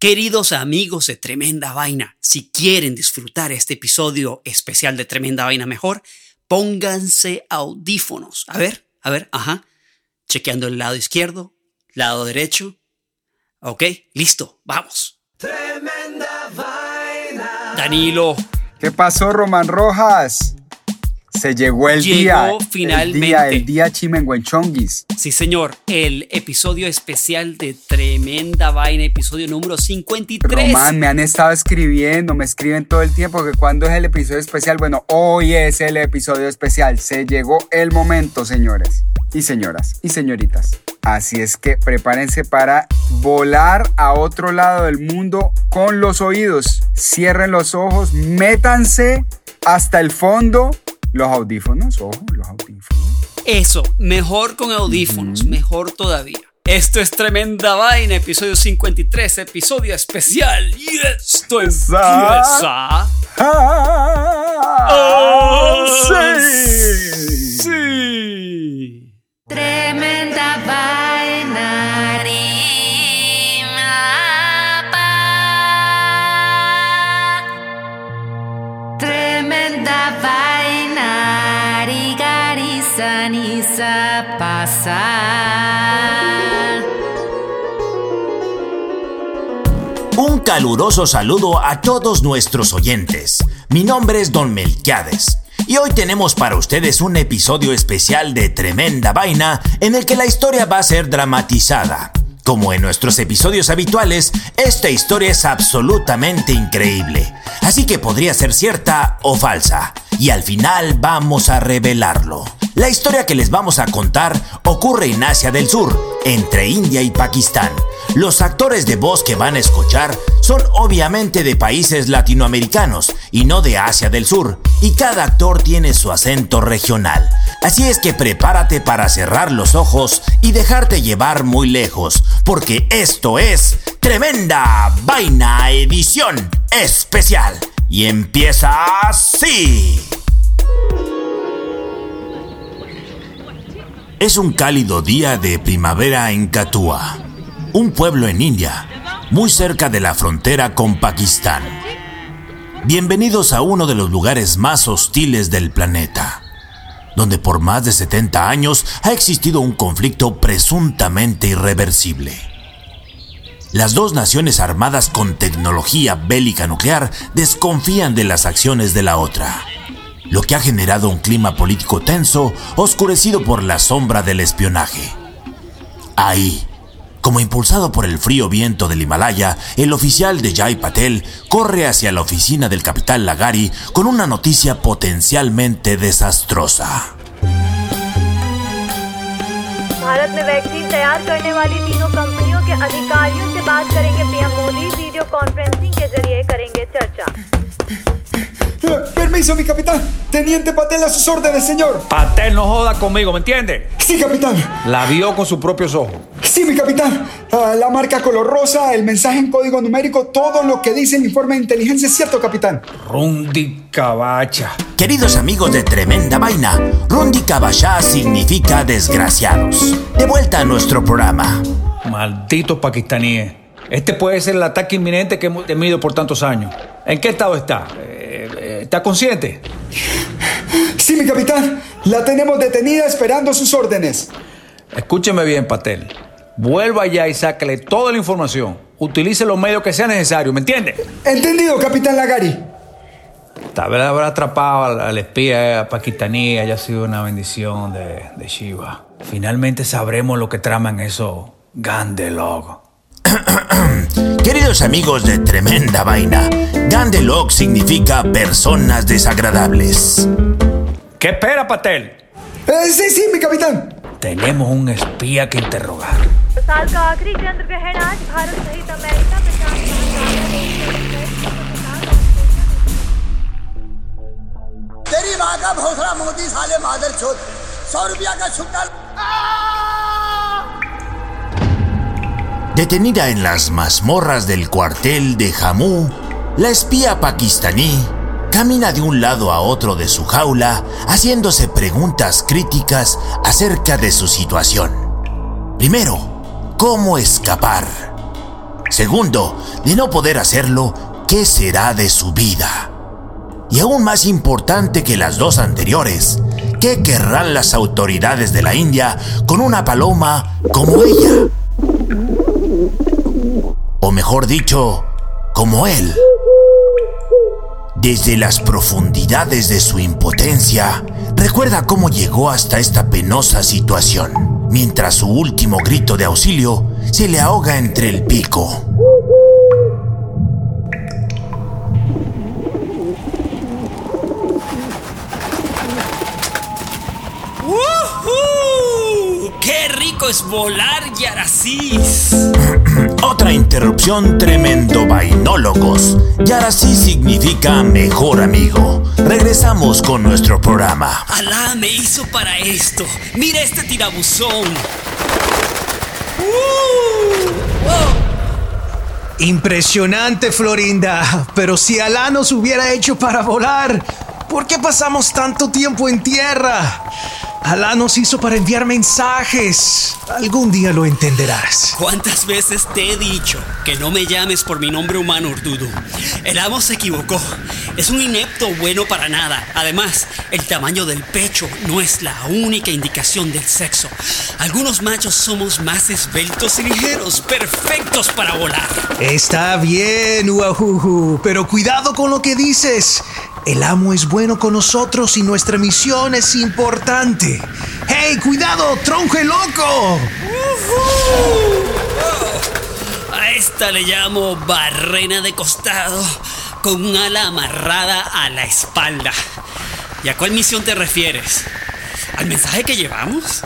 Queridos amigos de Tremenda Vaina, si quieren disfrutar este episodio especial de Tremenda Vaina mejor, pónganse audífonos. A ver, a ver, ajá. Chequeando el lado izquierdo, lado derecho. Ok, listo, vamos. Tremenda Vaina. Danilo. ¿Qué pasó, Román Rojas? Se llegó el Llegó finalmente. El día, el día Chimenguenchonguis. Sí, señor. El episodio especial de Tremenda Vaina, episodio número 53. Román, me han estado escribiendo, me escriben todo el tiempo que cuando es el episodio especial. Bueno, hoy es el episodio especial. Se llegó el momento, señores y señoras y señoritas. Así es que prepárense para volar a otro lado del mundo con los oídos. Cierren los ojos, métanse hasta el fondo los audífonos, ojo, los audífonos. Eso, mejor con audífonos, mejor todavía. Esto es Tremenda Vaina, episodio 53, episodio especial. Y esto empieza. ¡Oh, sí! ¡Sí! Tremenda Vaina. Un caluroso saludo a todos nuestros oyentes. Mi nombre es Don Melquiades. Y hoy tenemos para ustedes un episodio especial de Tremenda Vaina en el que la historia va a ser dramatizada. Como en nuestros episodios habituales, esta historia es absolutamente increíble, así que podría ser cierta o falsa, y al final vamos a revelarlo. La historia que les vamos a contar ocurre en Asia del Sur, entre India y Pakistán. Los actores de voz que van a escuchar son obviamente de países latinoamericanos y no de Asia del Sur, y cada actor tiene su acento regional. Así es que prepárate para cerrar los ojos y dejarte llevar muy lejos, porque esto es Tremenda Vaina Edición Especial. Y empieza así. Es un cálido día de primavera en Katua, un pueblo en India, muy cerca de la frontera con Pakistán. Bienvenidos a uno de los lugares más hostiles del planeta, donde por más de 70 años ha existido un conflicto presuntamente irreversible. Las dos naciones armadas con tecnología bélica nuclear desconfían de las acciones de la otra lo que ha generado un clima político tenso, oscurecido por la sombra del espionaje. Ahí, como impulsado por el frío viento del Himalaya, el oficial de Jai Patel corre hacia la oficina del capitán Lagari con una noticia potencialmente desastrosa. Bharat में वैक्सीन तैयार करने वाली तीनों कंपनियों के अधिकारियों से बात करेंगे पीएम मोदी वीडियो कॉन्फ्रेंसिंग के जरिए करेंगे चर्चा Permiso, mi capitán. Teniente Patel a sus órdenes, señor. Patel no joda conmigo, ¿me entiende? Sí, capitán. La vio con sus propios ojos. Sí, mi capitán. Ah, la marca color rosa, el mensaje en código numérico, todo lo que dice el informe de inteligencia es cierto, capitán. Rundi Cabacha. Queridos amigos de Tremenda Vaina, Rundi Kabasha significa desgraciados. De vuelta a nuestro programa. Malditos pakistaníes. Este puede ser el ataque inminente que hemos temido por tantos años. ¿En qué estado está? Eh, eh, ¿Está consciente? Sí, mi capitán. La tenemos detenida esperando sus órdenes. Escúcheme bien, Patel. Vuelva allá y sácale toda la información. Utilice los medios que sea necesario, ¿me entiende? Entendido, capitán Lagari. Tal vez haber atrapado al, al espía pakistaní haya sido una bendición de, de Shiva. Finalmente sabremos lo que traman esos Gandelog. Queridos amigos de Tremenda Vaina, Gandelog significa personas desagradables. ¿Qué espera, Patel? Eh, sí, sí, mi capitán. Tenemos un espía que interrogar. साल का आखिरी चंद्र ग्रहण आज भारत सहित अमेरिका प्रशांत तेरी माँ का भोसड़ा मोदी साले मादर चोद सौ रुपया का छुट्टा Detenida en las mazmorras del cuartel de Jammu, la espía pakistaní camina de un lado a otro de su jaula haciéndose preguntas críticas acerca de su situación. Primero, ¿cómo escapar? Segundo, de no poder hacerlo, ¿qué será de su vida? Y aún más importante que las dos anteriores, ¿qué querrán las autoridades de la India con una paloma como ella? O mejor dicho, como él. Desde las profundidades de su impotencia, recuerda cómo llegó hasta esta penosa situación, mientras su último grito de auxilio se le ahoga entre el pico. ¡Woohoo! ¡Qué rico es volar, Yaracis! Otra interrupción tremendo vainólogos. Y ahora sí significa mejor amigo. Regresamos con nuestro programa. Alá me hizo para esto. Mira este tirabuzón. Impresionante, Florinda. Pero si Alá nos hubiera hecho para volar, ¿por qué pasamos tanto tiempo en tierra? Alá nos hizo para enviar mensajes. Algún día lo entenderás. ¿Cuántas veces te he dicho que no me llames por mi nombre humano, Urdudu? El amo se equivocó. Es un inepto bueno para nada. Además, el tamaño del pecho no es la única indicación del sexo. Algunos machos somos más esbeltos y ligeros, perfectos para volar. Está bien, Uajuju, pero cuidado con lo que dices. El amo es bueno con nosotros y nuestra misión es importante. ¡Hey, cuidado, tronje loco! A esta le llamo barrena de costado con un ala amarrada a la espalda. ¿Y a cuál misión te refieres? ¿Al mensaje que llevamos?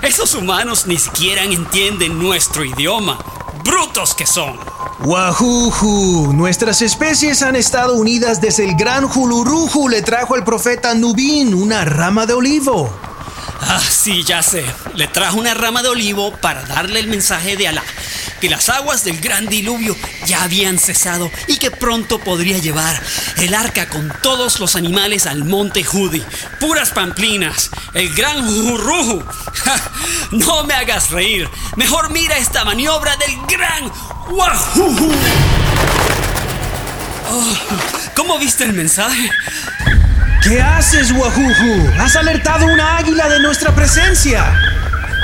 Esos humanos ni siquiera entienden nuestro idioma. ¡Brutos que son! Wajuju, nuestras especies han estado unidas desde el gran Juluruju le trajo al profeta Nubín una rama de olivo. Ah, sí, ya sé. Le trajo una rama de olivo para darle el mensaje de Alá, que las aguas del gran diluvio ya habían cesado y que pronto podría llevar el arca con todos los animales al monte Judi. Puras pamplinas, el gran Jurruju. No me hagas reír. Mejor mira esta maniobra del gran Wajuju. Oh, ¿Cómo viste el mensaje? ¿Qué haces, Wajuju? Has alertado una águila de nuestra presencia.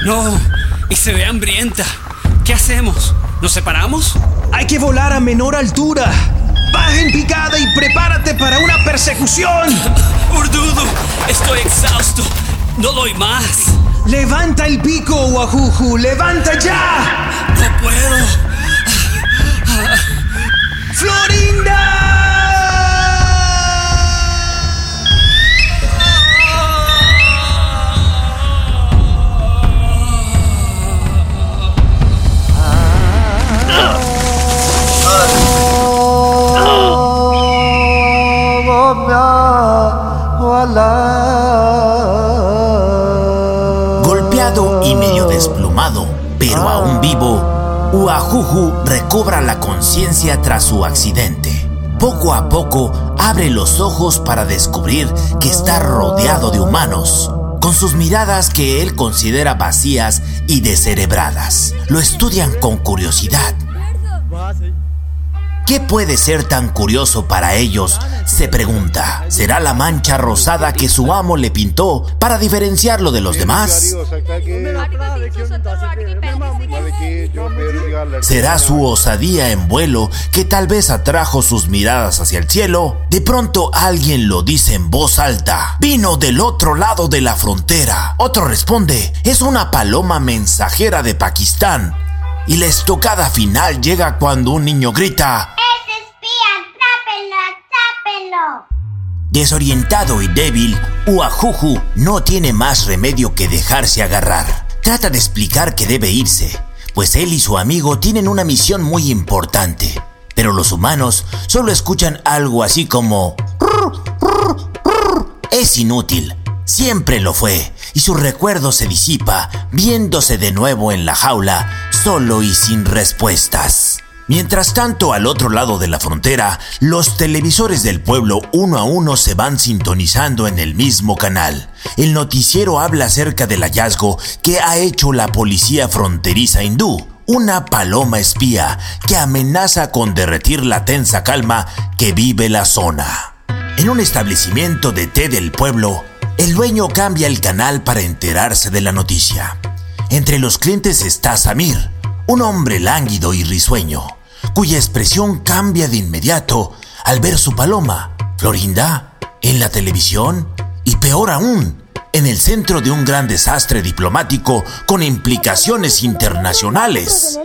No, y se ve hambrienta. ¿Qué hacemos? ¿Nos separamos? Hay que volar a menor altura. Baja en picada y prepárate para una persecución. Urdudu, estoy exhausto. No doy más. Levanta el pico, Wajuju. Levanta ya. Uajuju recobra la conciencia tras su accidente. Poco a poco abre los ojos para descubrir que está rodeado de humanos, con sus miradas que él considera vacías y descerebradas. Lo estudian con curiosidad. ¿Qué puede ser tan curioso para ellos? Se pregunta. ¿Será la mancha rosada que su amo le pintó para diferenciarlo de los demás? ¿Será su osadía en vuelo que tal vez atrajo sus miradas hacia el cielo? De pronto alguien lo dice en voz alta. Vino del otro lado de la frontera. Otro responde. Es una paloma mensajera de Pakistán. Y la estocada final llega cuando un niño grita. ¡Es espía! ¡Atrápenlo! ¡Atrápenlo! Desorientado y débil, Uajuju no tiene más remedio que dejarse agarrar. Trata de explicar que debe irse, pues él y su amigo tienen una misión muy importante. Pero los humanos solo escuchan algo así como... Es inútil, siempre lo fue, y su recuerdo se disipa viéndose de nuevo en la jaula, solo y sin respuestas. Mientras tanto, al otro lado de la frontera, los televisores del pueblo uno a uno se van sintonizando en el mismo canal. El noticiero habla acerca del hallazgo que ha hecho la policía fronteriza hindú. una paloma espía que amenaza con derretir la tensa calma que vive la zona. En un establecimiento de té del pueblo, el dueño cambia el canal para enterarse de la noticia. Entre los clientes está Samir, un hombre lánguido y risueño, cuya expresión cambia de inmediato al ver su paloma, Florinda, en la televisión y peor aún, en el centro de un gran desastre diplomático con implicaciones internacionales.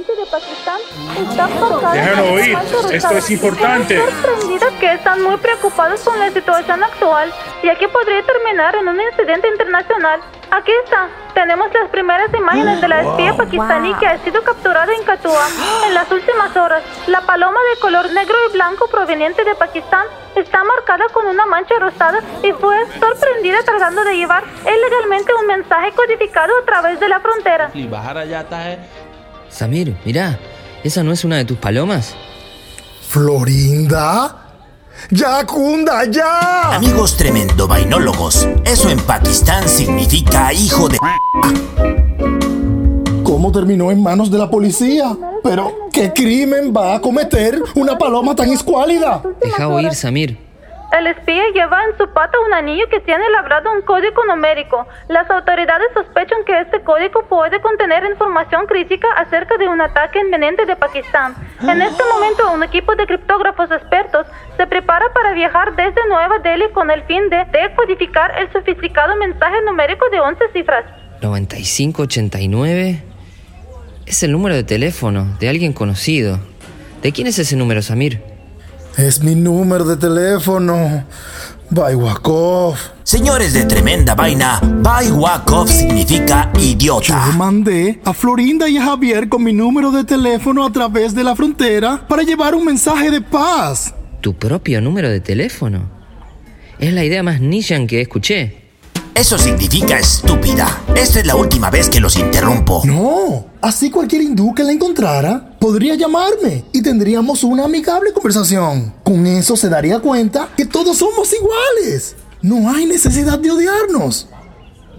Déjalo oír, esto es importante. sorprendida que están muy preocupados con la situación actual, ya que podría terminar en un incidente internacional. Aquí está. Tenemos las primeras imágenes de la espía pakistaní que ha sido capturada en Katua en las últimas horas. La paloma de color negro y blanco proveniente de Pakistán está marcada con una mancha rosada y fue sorprendida tratando de llevar ilegalmente un mensaje codificado a través de la frontera. Samir, mirá, ¿esa no es una de tus palomas? ¿Florinda? ¡Ya, Kunda, ya! Amigos tremendo vainólogos, eso en Pakistán significa hijo de... ¿Cómo terminó en manos de la policía? Pero, ¿qué crimen va a cometer una paloma tan escuálida? Deja oír, Samir. El espía lleva en su pata un anillo que tiene labrado un código numérico. Las autoridades sospechan que este código puede contener información crítica acerca de un ataque inminente de Pakistán. En este momento, un equipo de criptógrafos expertos se prepara para viajar desde Nueva Delhi con el fin de decodificar el sofisticado mensaje numérico de 11 cifras. 9589 es el número de teléfono de alguien conocido. ¿De quién es ese número, Samir? Es mi número de teléfono. Baywakov. Señores de tremenda vaina, Baywakov significa idiota. Yo mandé a Florinda y a Javier con mi número de teléfono a través de la frontera para llevar un mensaje de paz. ¿Tu propio número de teléfono? Es la idea más Nishan que escuché. Eso significa estúpida. Esta es la última vez que los interrumpo. No, así cualquier hindú que la encontrara podría llamarme y tendríamos una amigable conversación. Con eso se daría cuenta que todos somos iguales. No hay necesidad de odiarnos.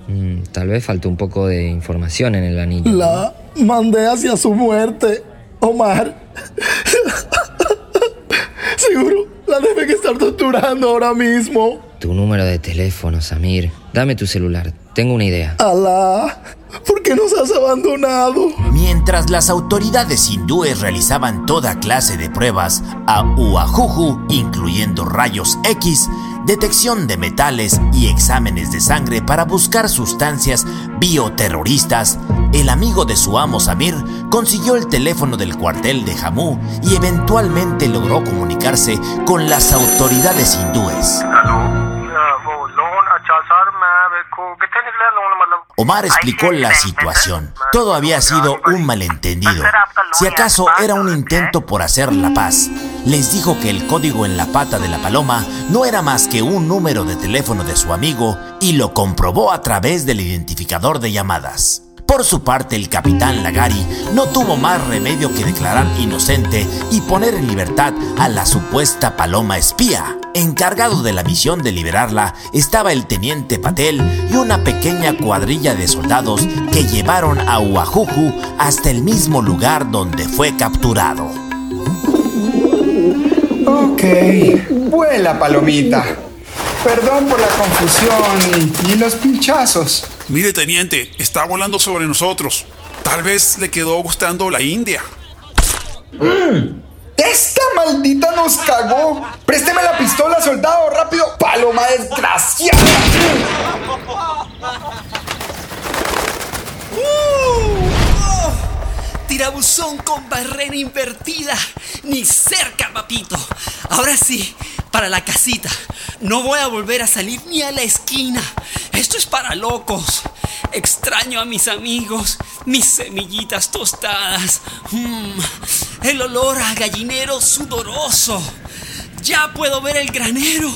Mm, tal vez faltó un poco de información en el anillo. La mandé hacia su muerte, Omar. Seguro la deben estar torturando ahora mismo. Tu número de teléfono, Samir. Dame tu celular. Tengo una idea. Alá, ¿por qué nos has abandonado? Mientras las autoridades hindúes realizaban toda clase de pruebas a Uajuju, incluyendo rayos X, detección de metales y exámenes de sangre para buscar sustancias bioterroristas, el amigo de su amo Samir consiguió el teléfono del cuartel de Jammu y eventualmente logró comunicarse con las autoridades hindúes. Omar explicó la situación. Todo había sido un malentendido. Si acaso era un intento por hacer la paz. Les dijo que el código en la pata de la paloma no era más que un número de teléfono de su amigo y lo comprobó a través del identificador de llamadas. Por su parte, el capitán Lagari no tuvo más remedio que declarar inocente y poner en libertad a la supuesta paloma espía. Encargado de la misión de liberarla estaba el teniente Patel y una pequeña cuadrilla de soldados que llevaron a Uajuju hasta el mismo lugar donde fue capturado. Ok, vuela palomita. Perdón por la confusión y los pinchazos. Mire, teniente, está volando sobre nosotros. Tal vez le quedó gustando la India. ¡Esta maldita nos cagó! ¡Présteme la pistola, soldado! ¡Rápido! ¡Paloma desgraciada! Tirabuzón con barrera invertida. Ni cerca, papito. Ahora sí, para la casita. No voy a volver a salir ni a la esquina. Esto es para locos. Extraño a mis amigos, mis semillitas tostadas. Mm, el olor a gallinero sudoroso. Ya puedo ver el granero.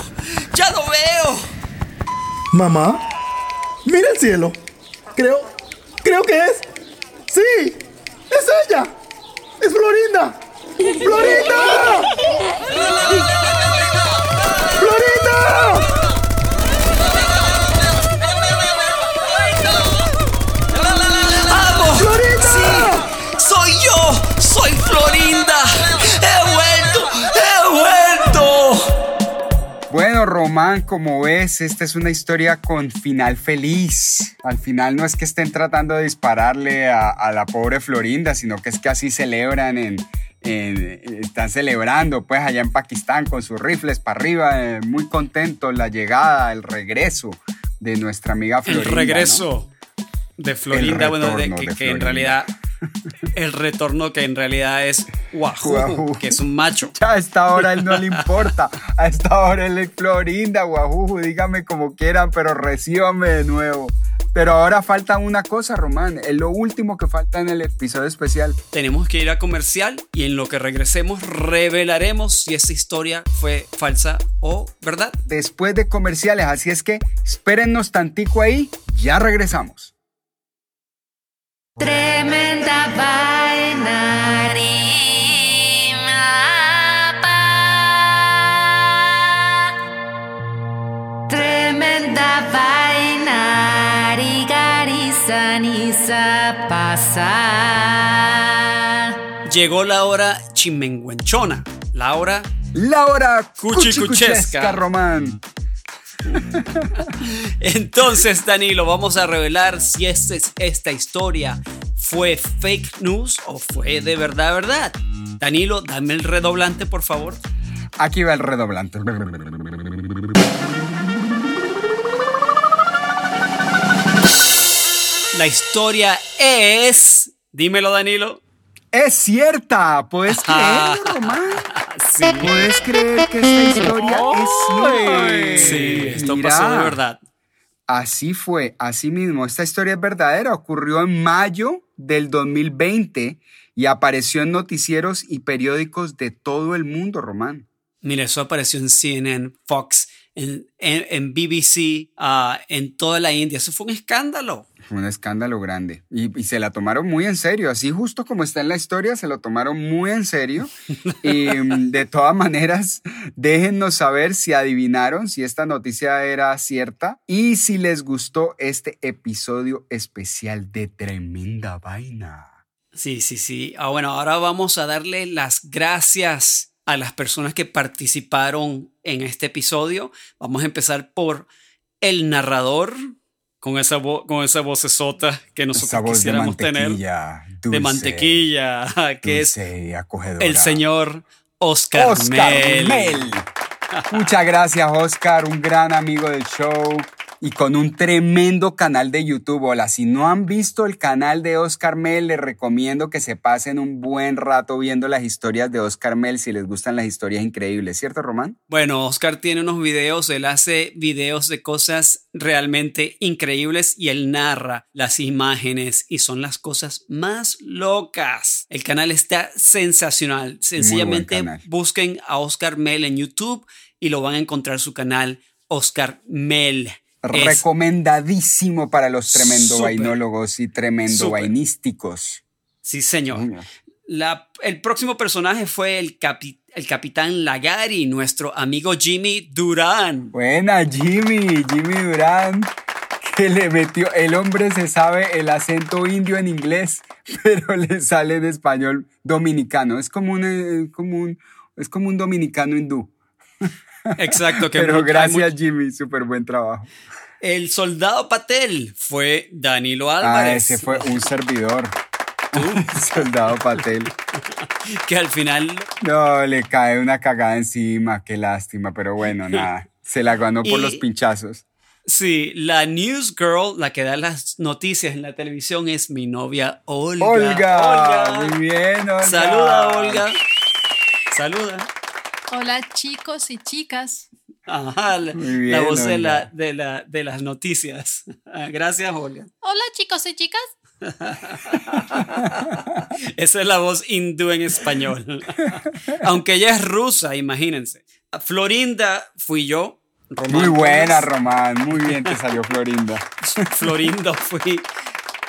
Ya lo veo. Mamá, mira el cielo. Creo, creo que es. Sí, es ella. Es Florinda. ¡Florinda! ¡Florinda! Román, como ves, esta es una historia con final feliz. Al final no es que estén tratando de dispararle a, a la pobre Florinda, sino que es que así celebran en, en- están celebrando pues allá en Pakistán con sus rifles para arriba, eh, muy contentos la llegada, el regreso de nuestra amiga El Florinda. ¿no? regreso de Florinda, El bueno, de- que, de que en realidad. El retorno que en realidad es Wahoo, Wahoo. que es un macho. Ya a esta hora a él no le importa. A esta hora él es Florinda, guajuju, dígame como quieran, pero recíbame de nuevo. Pero ahora falta una cosa, Román. Es lo último que falta en el episodio especial. Tenemos que ir a comercial y en lo que regresemos revelaremos si esa historia fue falsa o verdad. Después de comerciales, así es que espérennos tantico ahí. Ya regresamos. Tremenda vaina. rimapa. Tremenda vaina. Rigarizaniza pasa. Llegó la hora chimenguenchona, la hora La hora Cuchicuchesca. cuchicuchesca, Román. Entonces, Danilo, vamos a revelar si este- esta historia fue fake news o fue de verdad, verdad. Danilo, dame el redoblante, por favor. Aquí va el redoblante. La historia es. Dímelo, Danilo. Es cierta, ¿puedes creerlo, Román? Sí. ¿Puedes creer que esta historia es cierta? Sí, esto Mira. pasó de verdad. Así fue, así mismo. Esta historia es verdadera. Ocurrió en mayo del 2020 y apareció en noticieros y periódicos de todo el mundo, Román. Mira, eso apareció en CNN, Fox, en, en- en BBC, ah, en toda la India. Eso fue un escándalo. Un escándalo grande. Y, y se la tomaron muy en serio. Así justo como está en la historia, se lo tomaron muy en serio. Y mm, de todas maneras, déjennos saber si adivinaron, si esta noticia era cierta y si les gustó este episodio especial de Tremenda Vaina. Sí, sí, sí. Ah, bueno, ahora vamos a darle las gracias a las personas que participaron en este episodio. Vamos a empezar por el narrador con esa, vo- con esa vocesota que nosotros voz de quisiéramos tener. mantequilla, de dulce, mantequilla, que es dulce y acogedora. el señor Oscar, Oscar Mel. Mel. Muchas gracias, Oscar, un gran amigo del show y con un tremendo canal de YouTube. Hola, si no han visto el canal de Oscar Mel, les recomiendo que se pasen un buen rato viendo las historias de Oscar Mel si les gustan las historias increíbles, ¿cierto, Román? Bueno, Oscar tiene unos videos, él hace videos de cosas realmente increíbles y él narra las imágenes y son las cosas más locas. El canal está sensacional. Sencillamente busquen a Oscar Mel en YouTube y lo van a encontrar su canal Oscar Mel. Es- Recomendadísimo para los tremendo vainólogos y tremendo vainísticos. sí, señor. La- el próximo personaje fue el, capi- el capitán Lagari, nuestro amigo Jimmy Durán. Buena, Jimmy, Jimmy Durán, que le metió, el hombre se sabe el acento indio en inglés, pero le sale en español dominicano. Es como un, eh, como un, es como un dominicano hindú. Exacto, que Pero gracias, Jimmy, súper buen trabajo. El soldado Patel fue Danilo Ah, Álvarez. ese fue un servidor. Soldado Patel. Que al final. No, le cae una cagada encima, qué lástima, pero bueno, nada. Se la ganó por Y- los pinchazos. Sí, la news girl, la que da las noticias en la televisión, es mi novia Olga. Olga, muy bien, Olga. Saluda, Olga. Saluda. Hola chicos y chicas. Ajá, la, Muy bien, la voz de, la, de, la, de las noticias. Ah, Gracias, Olga. Hola chicos y chicas. Esa es la voz hindú en español. Aunque ella es rusa, imagínense. Florinda fui yo. Román Muy buena. Román. Muy bien te salió Florinda. Florinda fui.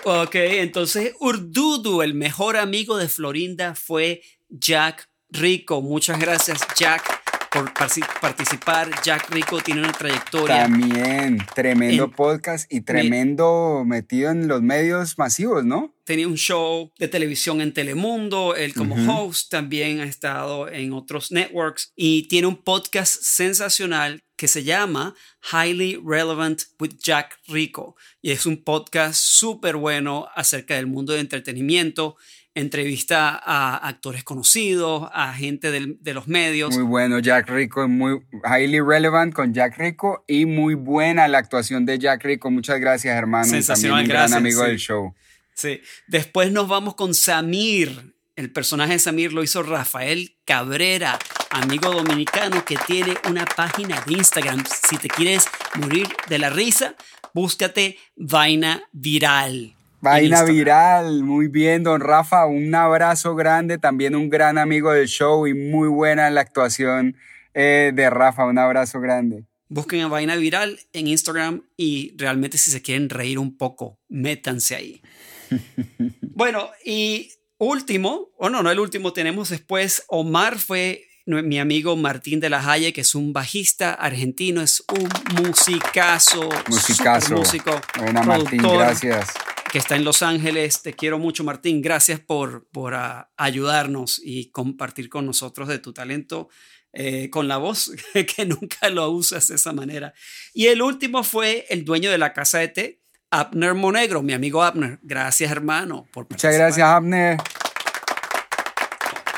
Ok, entonces Urdudu, el mejor amigo de Florinda, fue Jack Rico. Muchas gracias, Jack, por participar. Jack Rico tiene una trayectoria. También, tremendo En- podcast y tremendo metido en los medios masivos, ¿no? Tenía un show de televisión en Telemundo. Él, como host, también ha estado en otros networks y tiene un podcast sensacional que se llama Highly Relevant with Jack Rico y es un podcast súper bueno acerca del mundo de entretenimiento. Entrevista a actores conocidos, a gente del- de los medios. Muy bueno, Jack Rico, muy highly relevant con Jack Rico y muy buena la actuación de Jack Rico. Muchas gracias, hermano. Sensacional, También un gracias, gran amigo sí. del show. Sí. Después nos vamos con Samir. El personaje de Samir lo hizo Rafael Cabrera, amigo dominicano que tiene una página de Instagram. Si te quieres morir de la risa, búscate Vaina Viral. Vaina viral, muy bien, don Rafa, un abrazo grande, también un gran amigo del show y muy buena la actuación eh, de Rafa, un abrazo grande. Busquen a Vaina Viral en Instagram y realmente si se quieren reír un poco, métanse ahí. Bueno, y último, o no, no el último, tenemos después Omar fue mi amigo Martín de la Haye, que es un bajista argentino, es un musicazo, Musicazo. músico, Buena, Martín, gracias. Que está en Los Ángeles. Te quiero mucho, Martín. Gracias por, por ah, ayudarnos y compartir con nosotros de tu talento eh, con la voz, que nunca lo usas de esa manera. Y el último fue el dueño de la casa de té, Abner Monegro, mi amigo Abner. Gracias, hermano, por Muchas gracias, Abner.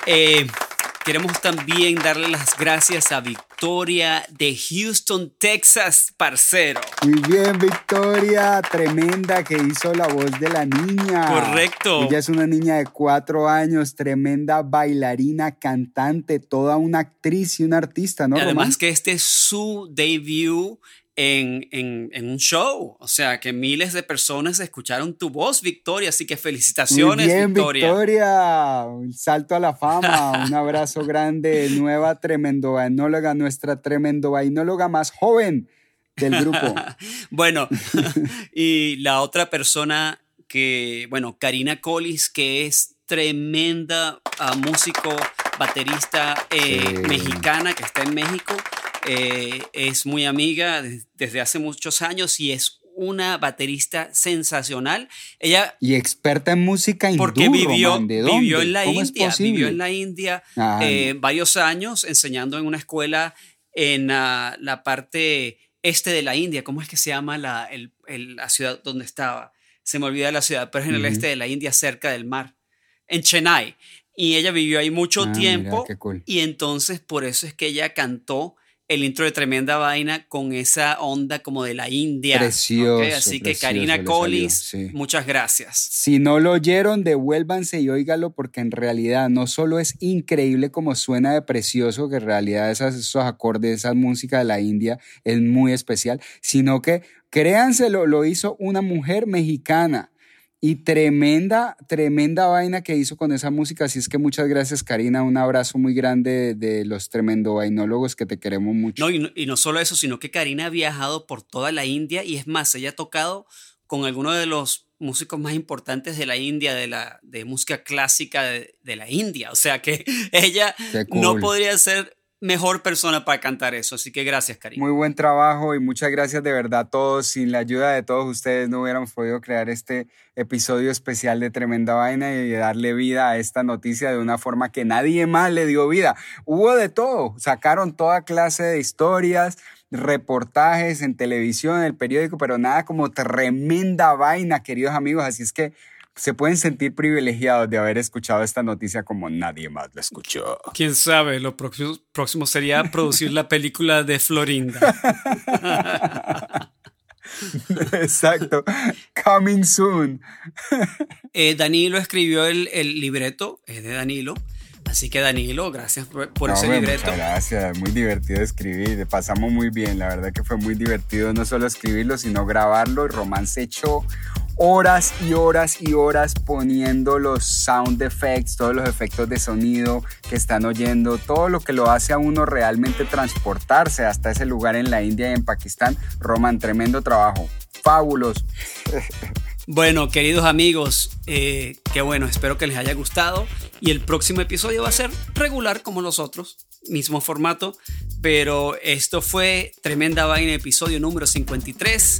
eh, queremos también darle las gracias a Victoria de Houston, Texas, parcero. Muy bien, Victoria, tremenda que hizo la voz de la niña. Correcto. Ella es una niña de cuatro años, tremenda bailarina, cantante, toda una actriz y una artista, ¿no? Además Román? que este es su debut en, en- en un show. O sea, que miles de personas escucharon tu voz, Victoria. Así que Muy felicitaciones, bien, Victoria. Victoria. Un salto a la fama. Un abrazo grande. Nueva tremendo vainóloga, nuestra tremendo vainóloga más joven del grupo. Bueno, y la otra persona que, bueno, Karina Collis, que es tremenda ah, músico, baterista eh, Sí. mexicana que está en México, eh, es muy amiga de- desde hace muchos años y es una baterista sensacional. Ella Y experta en música hindú, porque vivió, ¿de dónde? vivió en la ¿Cómo es India, vivió en la India Ah, eh, varios años enseñando en una escuela en ah, la parte este de la India. ¿Cómo es que se llama la, el- el- la ciudad donde estaba? Se me olvida la ciudad, pero es en el Ujú. este de la India, cerca del mar, en Chennai. Y ella vivió ahí mucho Ah, mira, tiempo qué cool. y entonces por eso es que ella cantó el intro de Tremenda Vaina con esa onda como de la India. Precioso, Así que precioso Karina sí. muchas gracias. Si no lo oyeron, devuélvanse y óigalo porque en realidad no solo es increíble como suena de precioso, que en realidad esas, esos acordes, esa música de la India es muy especial, sino que créanselo, lo hizo una mujer mexicana. Y tremenda, tremenda vaina que hizo con esa música. Así es que muchas gracias, Karina. Un abrazo muy grande de, de los tremendo vainólogos que te queremos mucho. No y, no, y no solo eso, sino que Karina ha viajado por toda la India y es más, ella ha tocado con algunos de los músicos más importantes de la India, de, la, de música clásica de, de la India. O sea que ella no podría ser mejor persona para cantar eso. Así que gracias, Karina. Muy buen trabajo y muchas gracias de verdad a todos. Sin la ayuda de todos ustedes no hubiéramos podido crear este episodio especial de Tremenda Vaina y darle vida a esta noticia de una forma que nadie más le dio vida. Hubo de todo, sacaron toda clase de historias, reportajes en televisión, en el periódico, pero nada como tremenda vaina, queridos amigos. Así es que se pueden sentir privilegiados de haber escuchado esta noticia como nadie más lo escuchó. Quién sabe, lo próximo, próximo sería producir la película de Florinda. Exacto. Coming soon. Eh, Danilo escribió el, el libreto, es de Danilo. Así que Danilo, gracias por, por No, ese hombre, libreto. Muchas gracias, muy divertido escribir, pasamos muy bien, la verdad que fue muy divertido no solo escribirlo, sino grabarlo. Román se echó horas y horas y horas poniendo los sound effects, todos los efectos de sonido que están oyendo, todo lo que lo hace a uno realmente transportarse hasta ese lugar en la India y en Pakistán. Román, tremendo trabajo, fabuloso. Bueno, queridos amigos, eh, qué bueno, espero que les haya gustado. Y el próximo episodio va a ser regular como los otros, mismo formato. Pero esto fue Tremenda Vaina, episodio número 53,